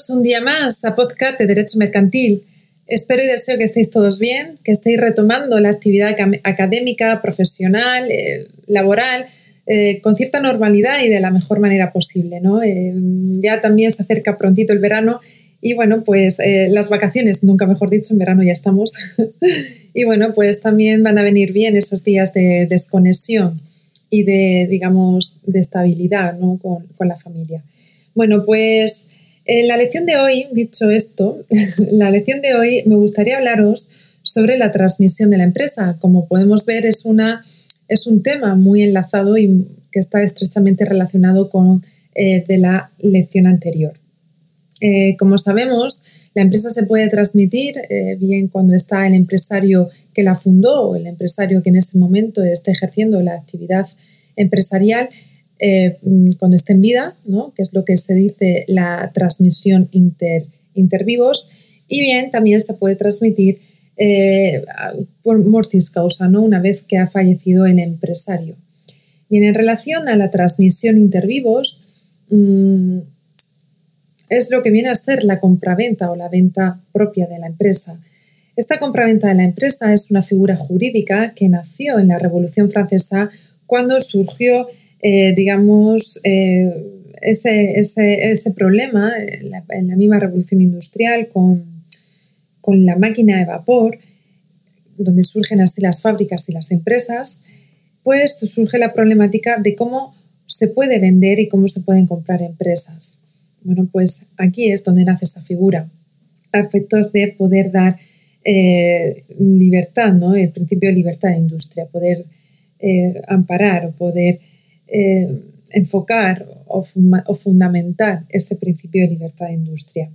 Bienvenidos un día más a Podcast de Derecho Mercantil. Espero y deseo que estéis todos bien, que estéis retomando la actividad académica, profesional, eh, laboral, eh, con cierta normalidad y de la mejor manera posible. ¿no? Eh, ya también se acerca prontito el verano y bueno, pues las vacaciones, nunca mejor dicho, en verano ya estamos. y bueno, pues también van a venir bien esos días de desconexión y de, digamos, de estabilidad ¿no? con, con la familia. Bueno, pues en la lección de hoy, dicho esto, la lección de hoy me gustaría hablaros sobre la transmisión de la empresa. Como podemos ver, es, una, es un tema muy enlazado y que está estrechamente relacionado con eh, de la lección anterior. Eh, como sabemos, la empresa se puede transmitir eh, bien cuando está el empresario que la fundó o el empresario que en ese momento está ejerciendo la actividad empresarial eh, mm, cuando esté en vida, ¿no? que es lo que se dice la transmisión inter, intervivos, y bien también se puede transmitir eh, por mortis causa, ¿no? una vez que ha fallecido el empresario. Bien, en relación a la transmisión intervivos, mm, es lo que viene a ser la compraventa o la venta propia de la empresa. Esta compraventa de la empresa es una figura jurídica que nació en la Revolución Francesa cuando surgió eh, digamos, eh, ese, ese, ese, problema en la, misma revolución industrial con, con, la máquina de vapor, donde surgen así las fábricas y las empresas, pues surge la problemática de cómo se puede vender y cómo se pueden comprar empresas. Bueno, pues aquí es donde nace esa figura, a efectos de poder dar eh, libertad, ¿no? el principio de libertad de industria, poder amparar o poder eh, enfocar o, fundamentar este principio de libertad de industria.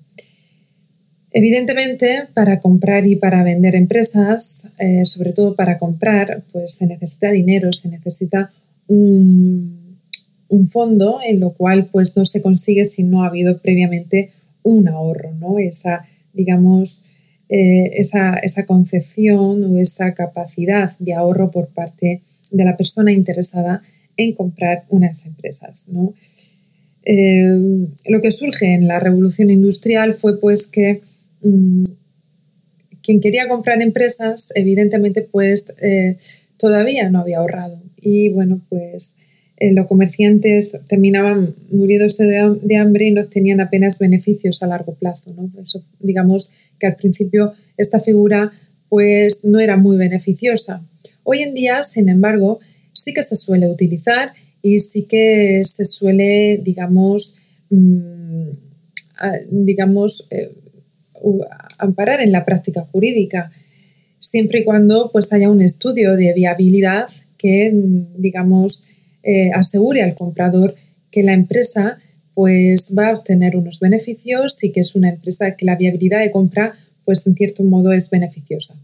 Evidentemente, para comprar y para vender empresas, eh, sobre todo para comprar, pues se necesita dinero, se necesita un, fondo en lo cual pues no se consigue si no ha habido previamente un ahorro, ¿no? Esa, digamos, eh, esa, esa, concepción o esa capacidad de ahorro por parte de la persona interesada en comprar unas empresas. Eh, lo que surge en la revolución industrial fue pues que mm, quien quería comprar empresas, evidentemente, pues eh, todavía no había ahorrado. Y bueno, pues eh, los comerciantes terminaban muriéndose de, hambre y no tenían apenas beneficios a largo plazo. ¿no? Eso, digamos que al principio esta figura pues no era muy beneficiosa. Hoy en día, sin embargo, sí que se suele utilizar y sí que se suele, digamos, mm, digamos, eh, amparar en la práctica jurídica, siempre y cuando pues, haya un estudio de viabilidad que, digamos, eh, asegure al comprador que la empresa pues, va a obtener unos beneficios y que es una empresa que la viabilidad de compra, pues, en cierto modo es beneficiosa.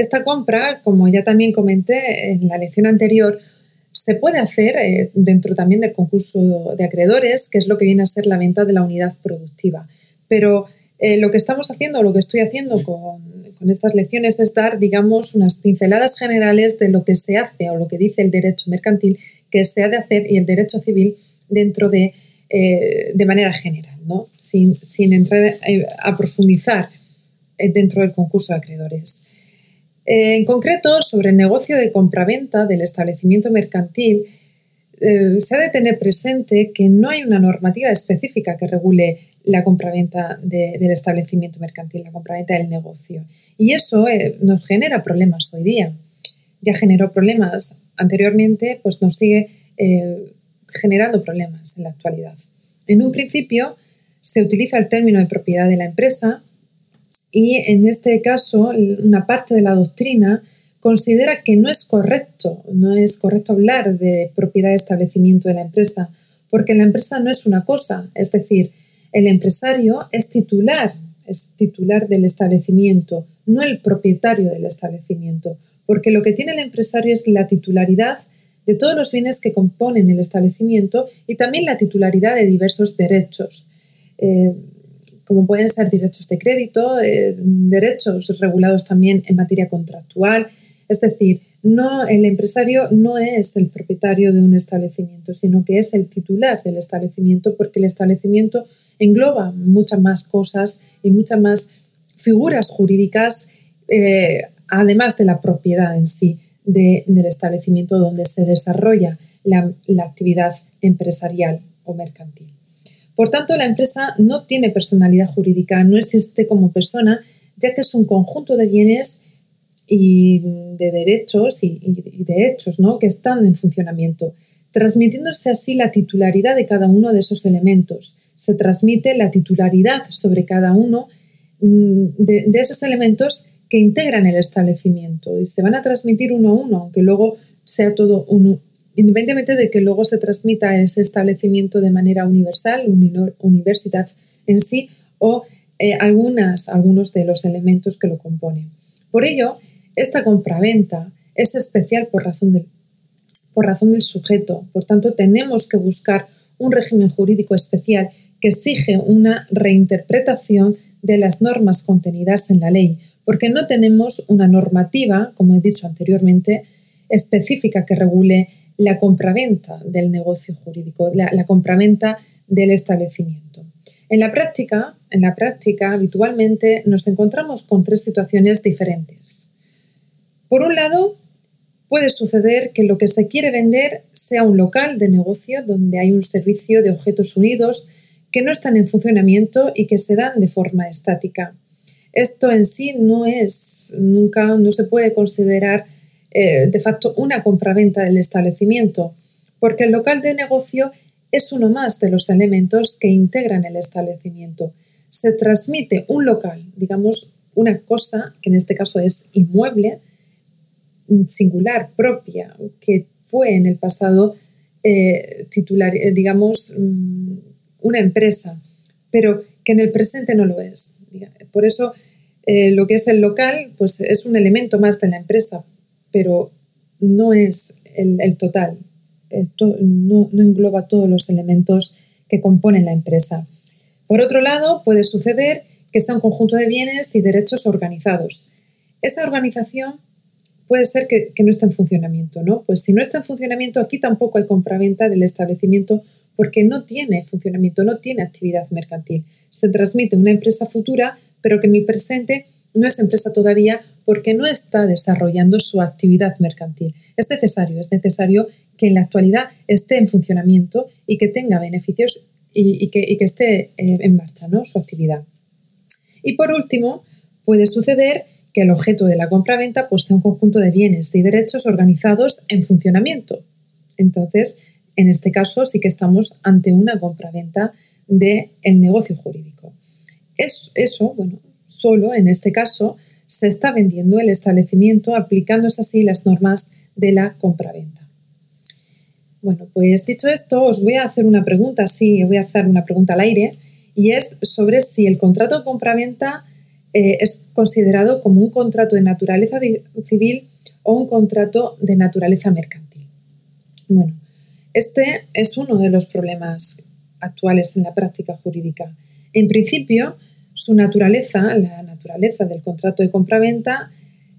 Esta compra, como ya también comenté en la lección anterior, se puede hacer eh, dentro también del concurso de acreedores, que es lo que viene a ser la venta de la unidad productiva. Pero eh, lo que estamos haciendo, lo que estoy haciendo con, estas lecciones es dar, digamos, unas pinceladas generales de lo que se hace o lo que dice el derecho mercantil que se ha de hacer y el derecho civil dentro de, eh, de manera general, ¿no? sin, sin entrar a profundizar dentro del concurso de acreedores. En concreto, sobre el negocio de compraventa del establecimiento mercantil, eh, se ha de tener presente que no hay una normativa específica que regule la compraventa del establecimiento mercantil, la compraventa del negocio. Y eso eh, nos genera problemas hoy día. Ya generó problemas anteriormente, pues nos sigue eh, generando problemas en la actualidad. En un principio, se utiliza el término de propiedad de la empresa y en este caso, una parte de la doctrina considera que no es correcto, no es correcto hablar de propiedad de establecimiento de la empresa, porque la empresa no es una cosa, es decir, el empresario es titular, es titular del establecimiento, no el propietario del establecimiento, porque lo que tiene el empresario es la titularidad de todos los bienes que componen el establecimiento y también la titularidad de diversos derechos. Eh, como pueden ser derechos de crédito, eh, derechos regulados también en materia contractual. Es decir, no, el empresario no es el propietario de un establecimiento, sino que es el titular del establecimiento porque el establecimiento engloba muchas más cosas y muchas más figuras jurídicas, eh, además de la propiedad en sí del establecimiento donde se desarrolla la, la actividad empresarial o mercantil. Por tanto, la empresa no tiene personalidad jurídica, no existe como persona, ya que es un conjunto de bienes y de derechos y, de hechos ¿no? que están en funcionamiento, transmitiéndose así la titularidad de cada uno de esos elementos. Se transmite la titularidad sobre cada uno mm, de, esos elementos que integran el establecimiento y se van a transmitir uno a uno, aunque luego sea todo uno, independientemente de que luego se transmita ese establecimiento de manera universal, universitas en sí, o eh, algunas, algunos de los elementos que lo componen. Por ello, esta compraventa es especial por razón, del, por razón del sujeto. Por tanto, tenemos que buscar un régimen jurídico especial que exige una reinterpretación de las normas contenidas en la ley, porque no tenemos una normativa, como he dicho anteriormente, específica que regule la compraventa del negocio jurídico, la, compraventa del establecimiento. En la práctica, en la práctica, habitualmente nos encontramos con tres situaciones diferentes. Por un lado, puede suceder que lo que se quiere vender sea un local de negocio donde hay un servicio de objetos unidos que no están en funcionamiento y que se dan de forma estática. Esto en sí no es, nunca, no se puede considerar eh, de facto una compraventa del establecimiento, porque el local de negocio es uno más de los elementos que integran el establecimiento. Se transmite un local, digamos, una cosa, que en este caso es inmueble, singular, propia, que fue en el pasado eh, titular, eh, digamos, mm, una empresa, pero que en el presente no lo es. Por eso lo que es el local pues es un elemento más de la empresa, pero no es el, total, no, no engloba todos los elementos que componen la empresa. Por otro lado, puede suceder que sea un conjunto de bienes y derechos organizados. Esa organización puede ser que, no esté en funcionamiento, ¿no? Pues si no está en funcionamiento, aquí tampoco hay compraventa del establecimiento porque no tiene funcionamiento, no tiene actividad mercantil. Se transmite una empresa futura, pero que en el presente no es empresa todavía porque no está desarrollando su actividad mercantil. Es necesario, es necesario que en la actualidad esté en funcionamiento y que tenga beneficios y, que, esté eh, en marcha ¿no? su actividad. Y por último, puede suceder que el objeto de la compraventa pues, sea un conjunto de bienes y derechos organizados en funcionamiento. Entonces, en este caso sí que estamos ante una compraventa del el negocio jurídico. Es, eso, bueno, solo en este caso se está vendiendo el establecimiento aplicándose así las normas de la compraventa. Bueno, pues dicho esto, os voy a hacer una pregunta, sí, voy a hacer una pregunta al aire, y es sobre si el contrato de compraventa eh, es considerado como un contrato de naturaleza civil o un contrato de naturaleza mercantil. Bueno, este es uno de los problemas actuales en la práctica jurídica. En principio, su naturaleza, la naturaleza del contrato de compraventa,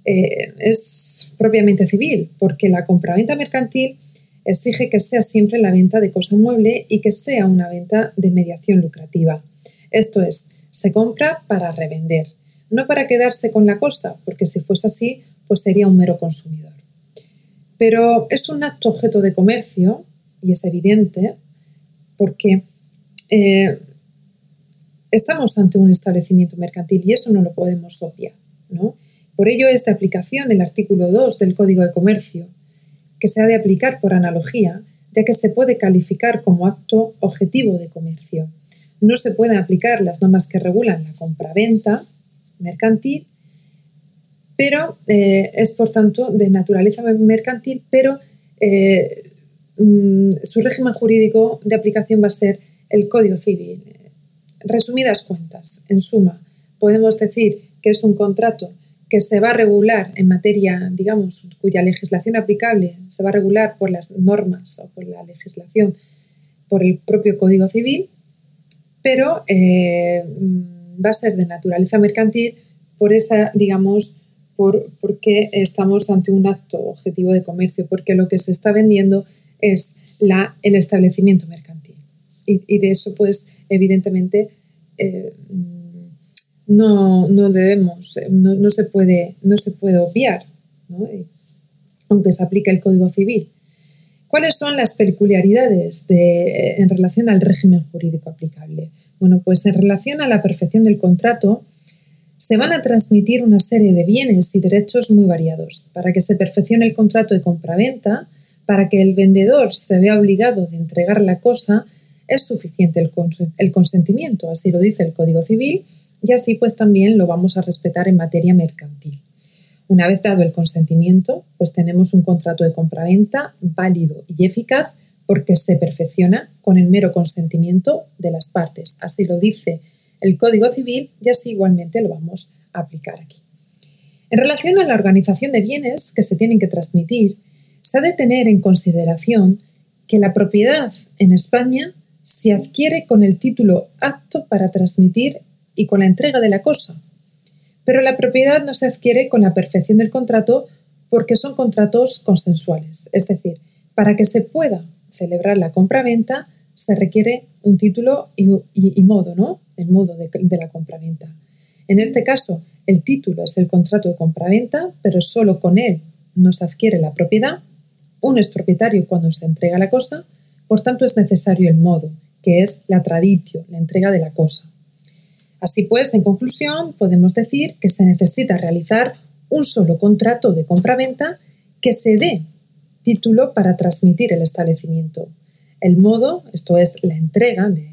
eh, es propiamente civil, porque la compraventa mercantil exige que sea siempre la venta de cosa mueble y que sea una venta de mediación lucrativa. Esto es, se compra para revender no para quedarse con la cosa, porque si fuese así, pues sería un mero consumidor. Pero es un acto objeto de comercio, y es evidente, porque eh, estamos ante un establecimiento mercantil y eso no lo podemos obviar. ¿no? Por ello es de aplicación el artículo 2 del Código de Comercio, que se ha de aplicar por analogía, ya que se puede calificar como acto objetivo de comercio. No se pueden aplicar las normas que regulan la compraventa, mercantil, pero eh, es por tanto de naturaleza mercantil, pero eh, mm, su régimen jurídico de aplicación va a ser el Código Civil. Resumidas cuentas, en suma, podemos decir que es un contrato que se va a regular en materia, digamos, cuya legislación aplicable se va a regular por las normas o por la legislación, por el propio Código Civil, pero eh, va a ser de naturaleza mercantil por esa, digamos, por, porque estamos ante un acto objetivo de comercio, porque lo que se está vendiendo es la, el establecimiento mercantil. Y, de eso, pues, evidentemente eh, no, debemos, no, se puede, no se puede obviar, aunque se aplique el Código Civil. ¿Cuáles son las peculiaridades en relación al régimen jurídico aplicable? Bueno, pues en relación a la perfección del contrato, se van a transmitir una serie de bienes y derechos muy variados. Para que se perfeccione el contrato de compraventa, para que el vendedor se vea obligado de entregar la cosa, es suficiente el, consentimiento, así lo dice el Código Civil, y así pues también lo vamos a respetar en materia mercantil. Una vez dado el consentimiento, pues tenemos un contrato de compraventa válido y eficaz porque se perfecciona con el mero consentimiento de las partes. Así lo dice el Código Civil y así igualmente lo vamos a aplicar aquí. En relación a la organización de bienes que se tienen que transmitir, se ha de tener en consideración que la propiedad en España se adquiere con el título apto para transmitir y con la entrega de la cosa, pero la propiedad no se adquiere con la perfección del contrato porque son contratos consensuales. Es decir, para que se pueda celebrar la compra-venta se requiere un título y, modo, ¿no? El modo de, de la compra-venta. En este caso, el título es el contrato de compra-venta, pero solo con él no se adquiere la propiedad. Uno es propietario cuando se entrega la cosa, por tanto es necesario el modo, que es la traditio, la entrega de la cosa. Así pues, en conclusión, podemos decir que se necesita realizar un solo contrato de compraventa que se dé título para transmitir el establecimiento. El modo, esto es la entrega del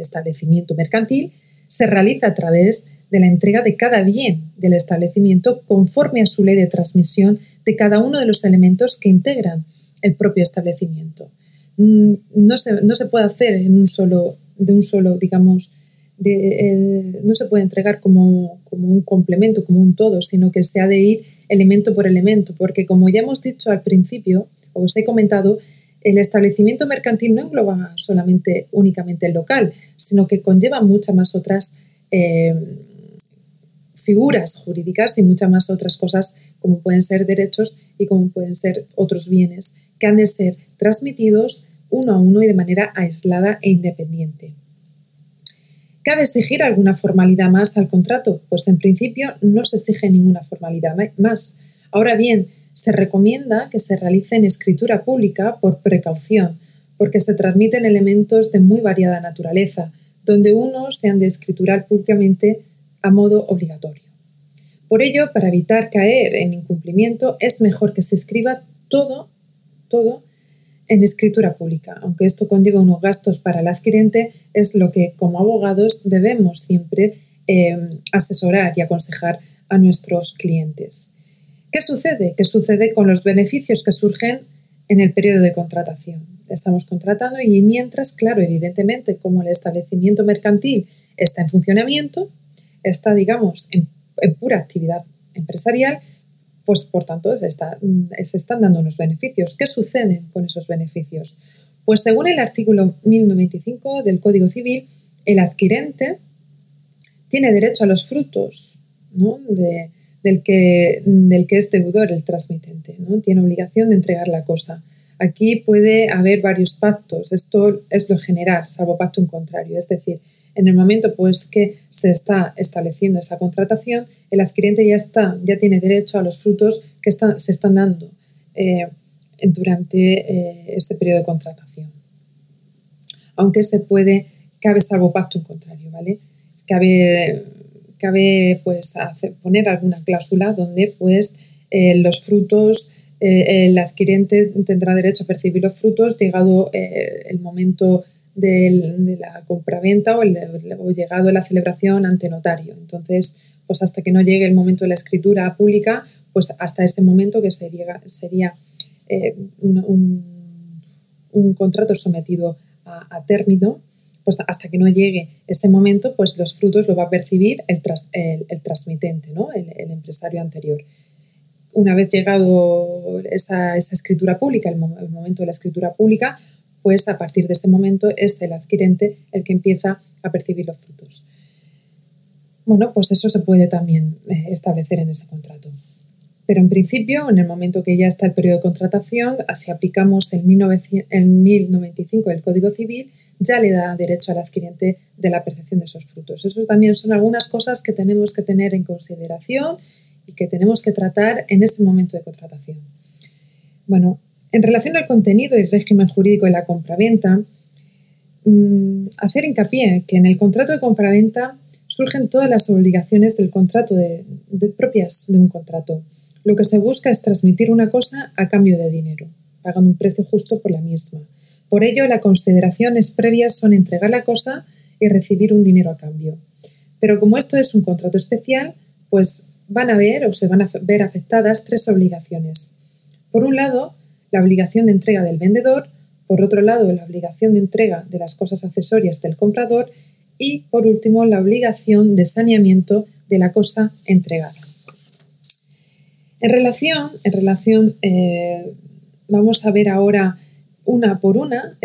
establecimiento mercantil, se realiza a través de la entrega de cada bien del establecimiento conforme a su ley de transmisión de cada uno de los elementos que integran el propio establecimiento. Mm, no se, no se puede hacer en un solo, de un solo, digamos, eh, no se puede entregar como, un complemento, como un todo, sino que se ha de ir elemento por elemento, porque como ya hemos dicho al principio, o os he comentado, el establecimiento mercantil no engloba solamente únicamente el local, sino que conlleva muchas más otras eh, figuras jurídicas y muchas más otras cosas como pueden ser derechos y como pueden ser otros bienes que han de ser transmitidos uno a uno y de manera aislada e independiente. ¿Cabe exigir alguna formalidad más al contrato? Pues en principio no se exige ninguna formalidad más. Ahora bien, se recomienda que se realice en escritura pública por precaución, porque se transmiten elementos de muy variada naturaleza, donde unos se han de escriturar públicamente a modo obligatorio. Por ello, para evitar caer en incumplimiento, es mejor que se escriba todo, todo en escritura pública. Aunque esto conlleva unos gastos para el adquirente, es lo que como abogados debemos siempre eh, asesorar y aconsejar a nuestros clientes. ¿Qué sucede? ¿Qué sucede con los beneficios que surgen en el periodo de contratación? Estamos contratando y mientras, claro, evidentemente, como el establecimiento mercantil está en funcionamiento, está, digamos, en pura actividad empresarial, pues por tanto se, están dando unos beneficios. ¿Qué sucede con esos beneficios? Pues según el artículo 1095 del Código Civil, el adquirente tiene derecho a los frutos del, que, del que es deudor el transmitente, ¿no? tiene obligación de entregar la cosa. Aquí puede haber varios pactos, esto es lo general, salvo pacto en contrario, es decir, en el momento pues, que se está estableciendo esa contratación, el adquirente ya, está, ya tiene derecho a los frutos que se están dando eh, durante eh, este periodo de contratación. Aunque se puede, cabe salvo pacto en contrario, ¿vale? Cabe, cabe pues, poner alguna cláusula donde pues, eh, los frutos, el adquirente tendrá derecho a percibir los frutos llegado el momento de la compraventa o, o llegado a la celebración ante notario. Entonces, pues hasta que no llegue el momento de la escritura pública, pues hasta ese momento que sería, sería eh, un, contrato sometido a, término, pues hasta que no llegue este momento, pues los frutos lo va a percibir el, el, transmitente, ¿no? el, empresario anterior. Una vez llegado esa, esa escritura pública, el, momento de la escritura pública, pues a partir de ese momento es el adquirente el que empieza a percibir los frutos. Bueno, pues eso se puede también eh, establecer en ese contrato. Pero en principio, en el momento que ya está el periodo de contratación, si aplicamos el, 1095 del Código Civil, ya le da derecho al adquiriente de la percepción de esos frutos. Eso también son algunas cosas que tenemos que tener en consideración y que tenemos que tratar en este momento de contratación. Bueno, en relación al contenido y régimen jurídico de la compraventa, mm, hacer hincapié que en el contrato de compraventa surgen todas las obligaciones del contrato de, propias de un contrato. Lo que se busca es transmitir una cosa a cambio de dinero, pagando un precio justo por la misma. Por ello, las consideraciones previas son entregar la cosa y recibir un dinero a cambio. Pero como esto es un contrato especial, pues van a ver o se van a ver afectadas tres obligaciones. Por un lado, la obligación de entrega del vendedor, por otro lado, la obligación de entrega de las cosas accesorias del comprador y, por último, la obligación de saneamiento de la cosa entregada. En relación, en relación eh, vamos a ver ahora una por una,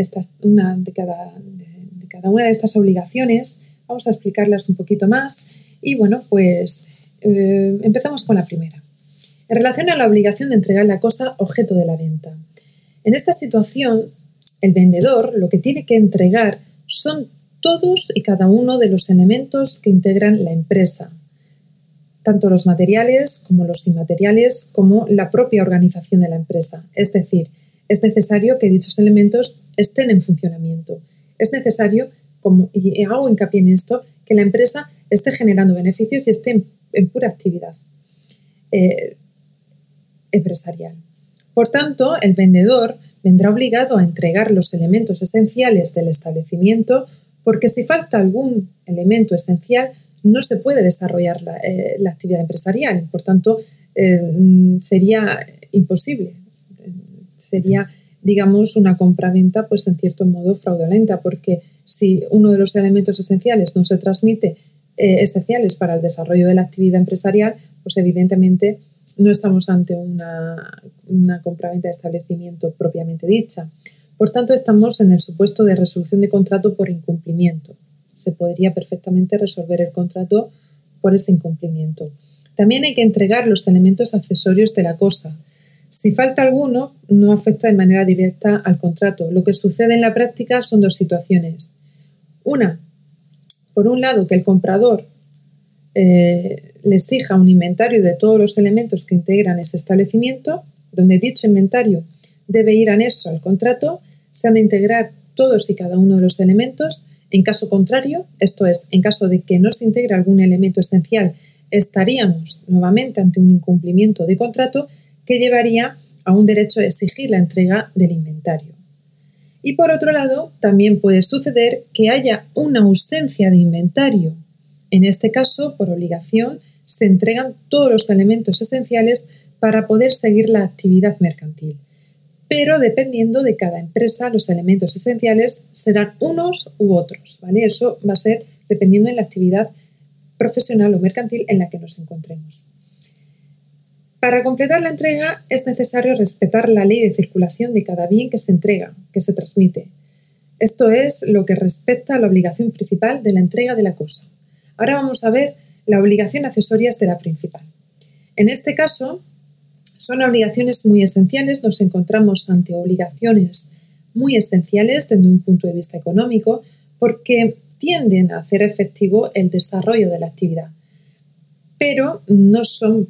una de cada, de, cada, una de estas obligaciones, vamos a explicarlas un poquito más y bueno, pues eh, empezamos con la primera. En relación a la obligación de entregar la cosa objeto de la venta. En esta situación, el vendedor lo que tiene que entregar son todos y cada uno de los elementos que integran la empresa, tanto los materiales como los inmateriales, como la propia organización de la empresa. Es decir, es necesario que dichos elementos estén en funcionamiento. Es necesario, como, y hago hincapié en esto, que la empresa esté generando beneficios y esté en, pura actividad eh, empresarial. Por tanto, el vendedor vendrá obligado a entregar los elementos esenciales del establecimiento porque si falta algún elemento esencial, no se puede desarrollar la, eh, actividad empresarial. Por tanto, eh, sería imposible. Sería, digamos, una compraventa, pues en cierto modo fraudulenta, porque si uno de los elementos esenciales no se transmite, eh, esenciales para el desarrollo de la actividad empresarial, pues evidentemente no estamos ante una, una compraventa de establecimiento propiamente dicha. Por tanto, estamos en el supuesto de resolución de contrato por incumplimiento. Se podría perfectamente resolver el contrato por ese incumplimiento. También hay que entregar los elementos accesorios de la cosa. Si falta alguno, no afecta de manera directa al contrato. Lo que sucede en la práctica son dos situaciones. Una, por un lado, que el comprador eh, les fija un inventario de todos los elementos que integran ese establecimiento, donde dicho inventario debe ir anexo al contrato, se han de integrar todos y cada uno de los elementos. En caso contrario, esto es, en caso de que no se integre algún elemento esencial, estaríamos nuevamente ante un incumplimiento de contrato que llevaría a un derecho a exigir la entrega del inventario. Y por otro lado, también puede suceder que haya una ausencia de inventario. En este caso, por obligación, se entregan todos los elementos esenciales para poder seguir la actividad mercantil pero dependiendo de cada empresa, los elementos esenciales serán unos u otros, ¿vale? Eso va a ser dependiendo de la actividad profesional o mercantil en la que nos encontremos. Para completar la entrega es necesario respetar la ley de circulación de cada bien que se entrega, que se transmite. Esto es lo que respecta a la obligación principal de la entrega de la cosa. Ahora vamos a ver la obligación accesorias de la principal. En este caso, son obligaciones muy esenciales, nos encontramos ante obligaciones muy esenciales desde un punto de vista económico porque tienden a hacer efectivo el desarrollo de la actividad, pero no son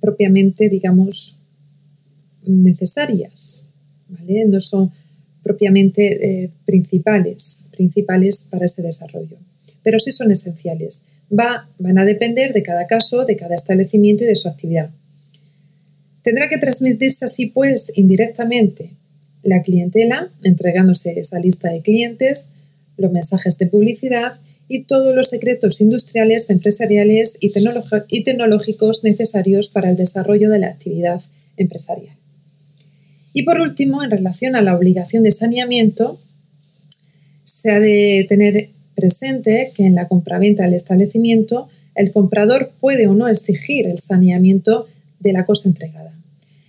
propiamente, digamos, necesarias, ¿vale? no son propiamente eh, principales, principales para ese desarrollo, pero sí son esenciales. Va, van a depender de cada caso, de cada establecimiento y de su actividad. Tendrá que transmitirse así, pues, indirectamente la clientela, entregándose esa lista de clientes, los mensajes de publicidad y todos los secretos industriales, empresariales y, y tecnológicos necesarios para el desarrollo de la actividad empresarial. Y por último, en relación a la obligación de saneamiento, se ha de tener presente que en la compraventa del establecimiento el comprador puede o no exigir el saneamiento de la cosa entregada.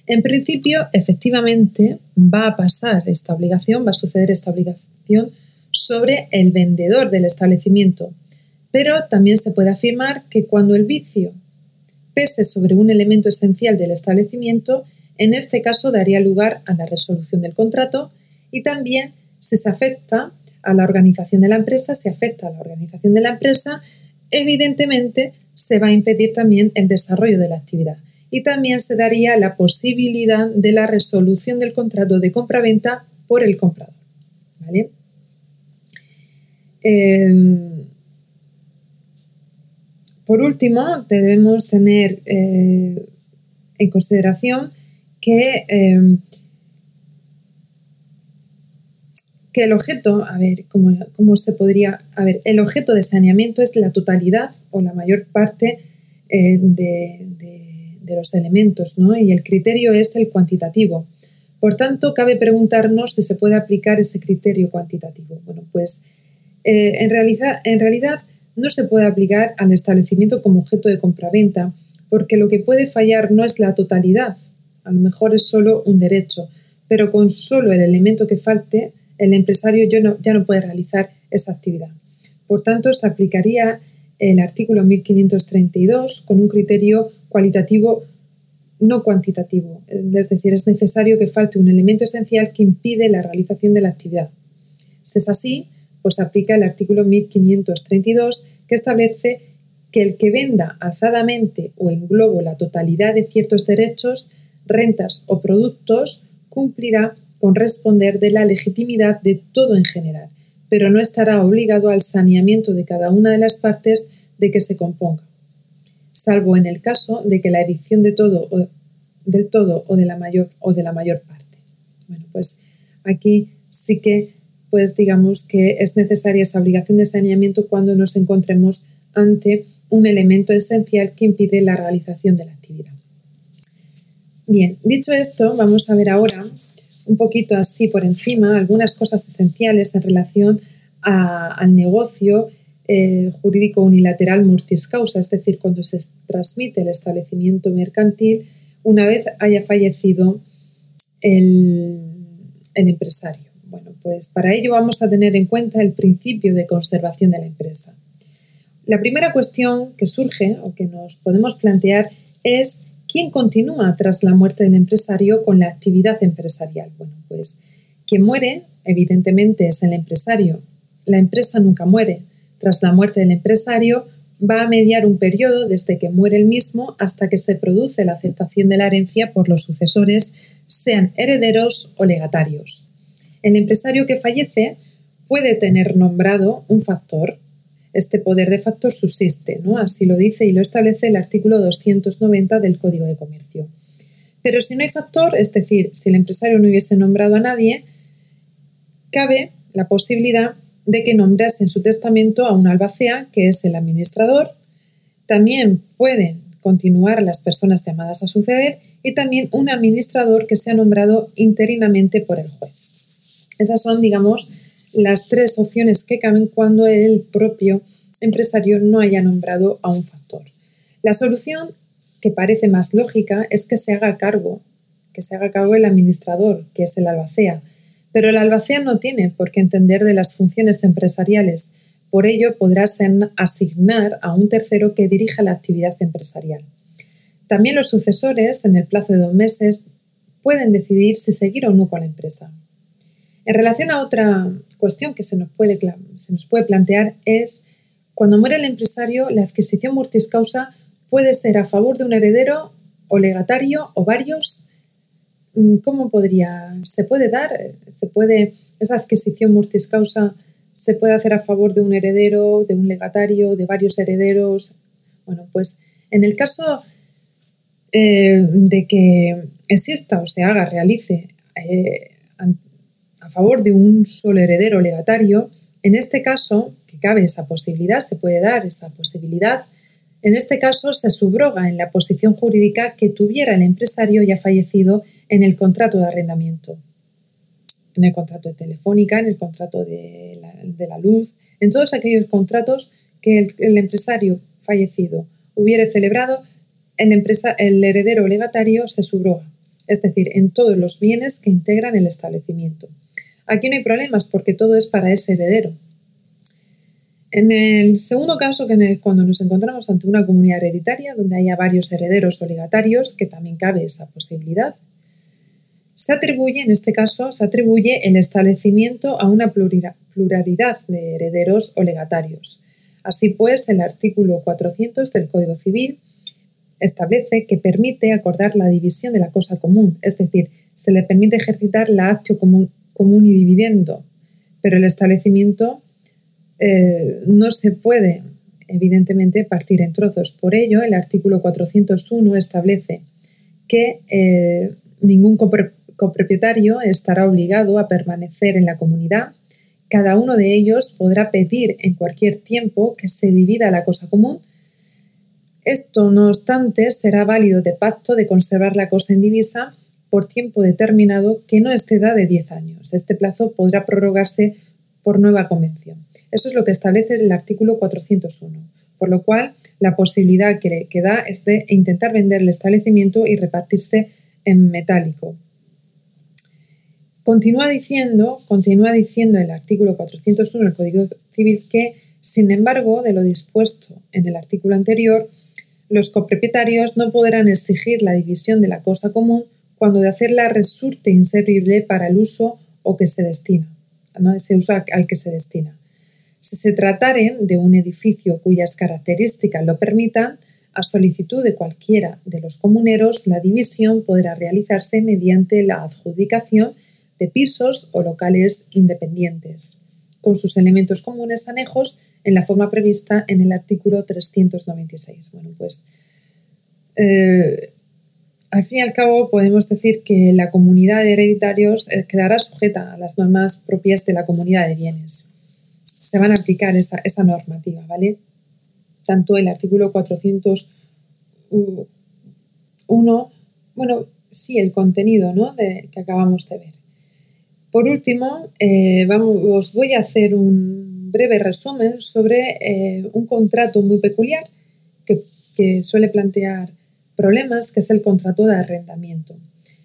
En principio, efectivamente, va a pasar esta obligación, va a suceder esta obligación sobre el vendedor del establecimiento, pero también se puede afirmar que cuando el vicio pese sobre un elemento esencial del establecimiento, en este caso daría lugar a la resolución del contrato y también si se afecta a la organización de la empresa, si afecta a la organización de la empresa, evidentemente se va a impedir también el desarrollo de la actividad y también se daría la posibilidad de la resolución del contrato de compraventa por el comprador. ¿vale? Em, por último, debemos tener eh, en consideración que, em, que, el objeto, a ver, ¿cómo, se podría? A ver, el objeto de saneamiento es la totalidad o la mayor parte eh, de los elementos, ¿no? Y el criterio es el cuantitativo. Por tanto, cabe preguntarnos si se puede aplicar ese criterio cuantitativo. Bueno, pues eh, en, realidad, en realidad no se puede aplicar al establecimiento como objeto de compraventa, porque lo que puede fallar no es la totalidad, a lo mejor es solo un derecho, pero con solo el elemento que falte, el empresario ya no, puede realizar esa actividad. Por tanto, se aplicaría el artículo 1532 con un criterio cualitativo, no cuantitativo. Es decir, es necesario que falte un elemento esencial que impide la realización de la actividad. Si es así, pues aplica el artículo 1532 que establece que el que venda alzadamente o en globo la totalidad de ciertos derechos, rentas o productos cumplirá con responder de la legitimidad de todo en general, pero no estará obligado al saneamiento de cada una de las partes de que se componga salvo en el caso de que la evicción de todo o, del todo o de la mayor o de la mayor parte. Bueno, pues aquí sí que pues digamos que es necesaria esa obligación de saneamiento cuando nos encontremos ante un elemento esencial que impide la realización de la actividad. Bien, dicho esto, vamos a ver ahora un poquito así por encima algunas cosas esenciales en relación al negocio eh, jurídico unilateral mortis causa, es decir, cuando se transmite el establecimiento mercantil una vez haya fallecido el, el empresario. Bueno, pues para ello vamos a tener en cuenta el principio de conservación de la empresa. La primera cuestión que surge o que nos podemos plantear es quién continúa tras la muerte del empresario con la actividad empresarial. Bueno, pues quien muere, evidentemente, es el empresario. La empresa nunca muere. Tras la muerte del empresario, va a mediar un periodo desde que muere el mismo hasta que se produce la aceptación de la herencia por los sucesores, sean herederos o legatarios. El empresario que fallece puede tener nombrado un factor. Este poder de factor subsiste, ¿no? Así lo dice y lo establece el artículo 290 del Código de Comercio. Pero si no hay factor, es decir, si el empresario no hubiese nombrado a nadie, cabe la posibilidad de que nombrase en su testamento a un albacea, que es el administrador. También pueden continuar las personas llamadas a suceder y también un administrador que sea nombrado interinamente por el juez. Esas son, digamos, las tres opciones que caben cuando el propio empresario no haya nombrado a un factor. La solución que parece más lógica es que se haga cargo, que se haga cargo el administrador, que es el albacea, pero el albacea no tiene por qué entender de las funciones empresariales, por ello podrá asignar a un tercero que dirija la actividad empresarial. También los sucesores, en el plazo de dos meses, pueden decidir si seguir o no con la empresa. En relación a otra cuestión que se nos puede, se nos puede plantear es, cuando muere el empresario, la adquisición mortis causa puede ser a favor de un heredero o legatario o varios Mm, ¿cómo podría, se puede dar, se puede, esa adquisición mortis causa se puede hacer a favor de un heredero, de un legatario, de varios herederos? Bueno, pues en el caso eh, de que exista o se haga, realice eh, favor de un solo heredero legatario, en este caso, que cabe esa posibilidad, se puede dar esa posibilidad, en este caso se subroga en la posición jurídica que tuviera el empresario ya fallecido en el contrato de arrendamiento, en el contrato de telefónica, en el contrato de la, luz, en todos aquellos contratos que el, empresario fallecido hubiere celebrado, el, empresa, el heredero legatario se subroga, es decir, en todos los bienes que integran el establecimiento. Aquí no hay problemas porque todo es para ese heredero. En el segundo caso, que cuando nos encontramos ante una comunidad hereditaria donde haya varios herederos o legatarios, que también cabe esa posibilidad, Se atribuye, en este caso, se atribuye el establecimiento a una pluralidad de herederos o legatarios. Así pues, el artículo 400 del Código Civil establece que permite acordar la división de la cosa común, es decir, se le permite ejercitar la actio común, común y dividendo, pero el establecimiento eh, no se puede, evidentemente, partir en trozos. Por ello, el artículo 401 establece que eh, ningún copropietario estará obligado a permanecer en la comunidad. Cada uno de ellos podrá pedir en cualquier tiempo que se divida la cosa común. Esto, no obstante, será válido de pacto de conservar la cosa indivisa por tiempo determinado que no exceda de 10 años. Este plazo podrá prorrogarse por nueva convención. Eso es lo que establece el artículo 401, por lo cual la posibilidad que, que da es de intentar vender el establecimiento y repartirse en metálico. Continúa diciendo, continúa diciendo el artículo 401 del Código Civil que, sin embargo, de lo dispuesto en el artículo anterior, los copropietarios no podrán exigir la división de la cosa común cuando de hacerla resulte inservible para el uso o que se destina, ¿no? ese uso al que se destina. Si se tratare de un edificio cuyas características lo permitan, a solicitud de cualquiera de los comuneros, la división podrá realizarse mediante la adjudicación de pisos o locales independientes, con sus elementos comunes anejos en la forma prevista en el artículo 396. Bueno, pues eh, al fin y al cabo podemos decir que la comunidad de hereditarios eh, quedará sujeta a las normas propias de la comunidad de bienes. Se van a aplicar esa, normativa, ¿vale? Tanto el artículo 401, bueno, sí, el contenido ¿no? de, que acabamos de ver. Por último, eh, os voy a hacer un breve resumen sobre eh, un contrato muy peculiar que suele plantear problemas, que es el contrato de arrendamiento.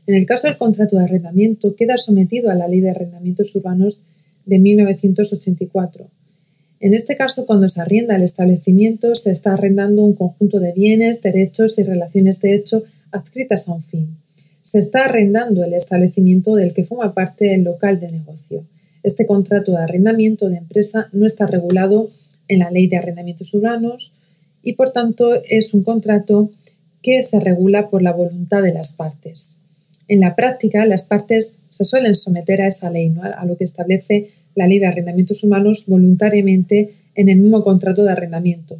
En el caso del contrato de arrendamiento, queda sometido a la Ley de Arrendamientos Urbanos de 1984. En este caso, cuando se arrienda el establecimiento, se está arrendando un conjunto de bienes, derechos y relaciones de hecho adscritas a un fin. Se está arrendando el establecimiento del que forma parte el local de negocio. Este contrato de arrendamiento de empresa no está regulado en la Ley de Arrendamientos Urbanos y, por tanto, es un contrato que se regula por la voluntad de las partes. En la práctica, las partes se suelen someter a esa ley, a lo que establece la ley de arrendamientos humanos voluntariamente en el mismo contrato de arrendamiento.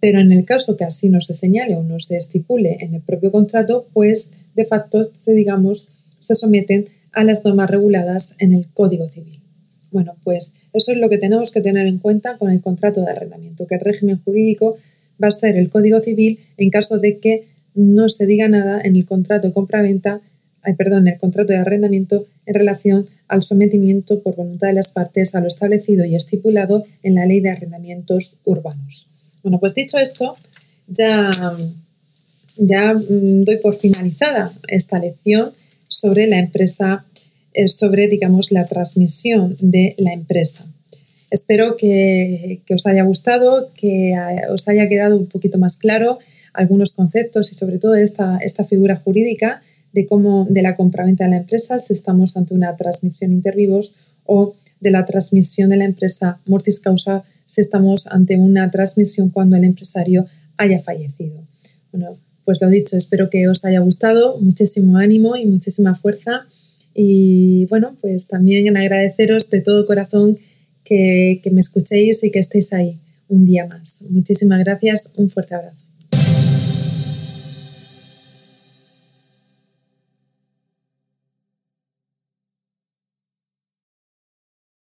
Pero en el caso que así no se señale o no se estipule en el propio contrato, pues de facto se, digamos, se someten a las normas reguladas en el Código Civil. Bueno, pues eso es lo que tenemos que tener en cuenta con el contrato de arrendamiento, que el régimen jurídico va a ser el Código Civil en caso de que no se diga nada en el contrato de compra-venta, perdón, en el contrato de arrendamiento en relación al sometimiento por voluntad de las partes a lo establecido y estipulado en la Ley de Arrendamientos Urbanos. Bueno, pues dicho esto, ya, ya mm, doy por finalizada esta lección sobre la empresa, eh, sobre, digamos, la transmisión de la empresa. Espero que, que os haya gustado, que eh, os haya quedado un poquito más claro algunos conceptos y sobre todo esta, esta figura jurídica de cómo de la compraventa de la empresa si estamos ante una transmisión intervivos o de la transmisión de la empresa mortis causa si estamos ante una transmisión cuando el empresario haya fallecido. Bueno, pues lo dicho, espero que os haya gustado, muchísimo ánimo y muchísima fuerza y bueno, pues también agradeceros de todo corazón que, que me escuchéis y que estéis ahí un día más. Muchísimas gracias, un fuerte abrazo.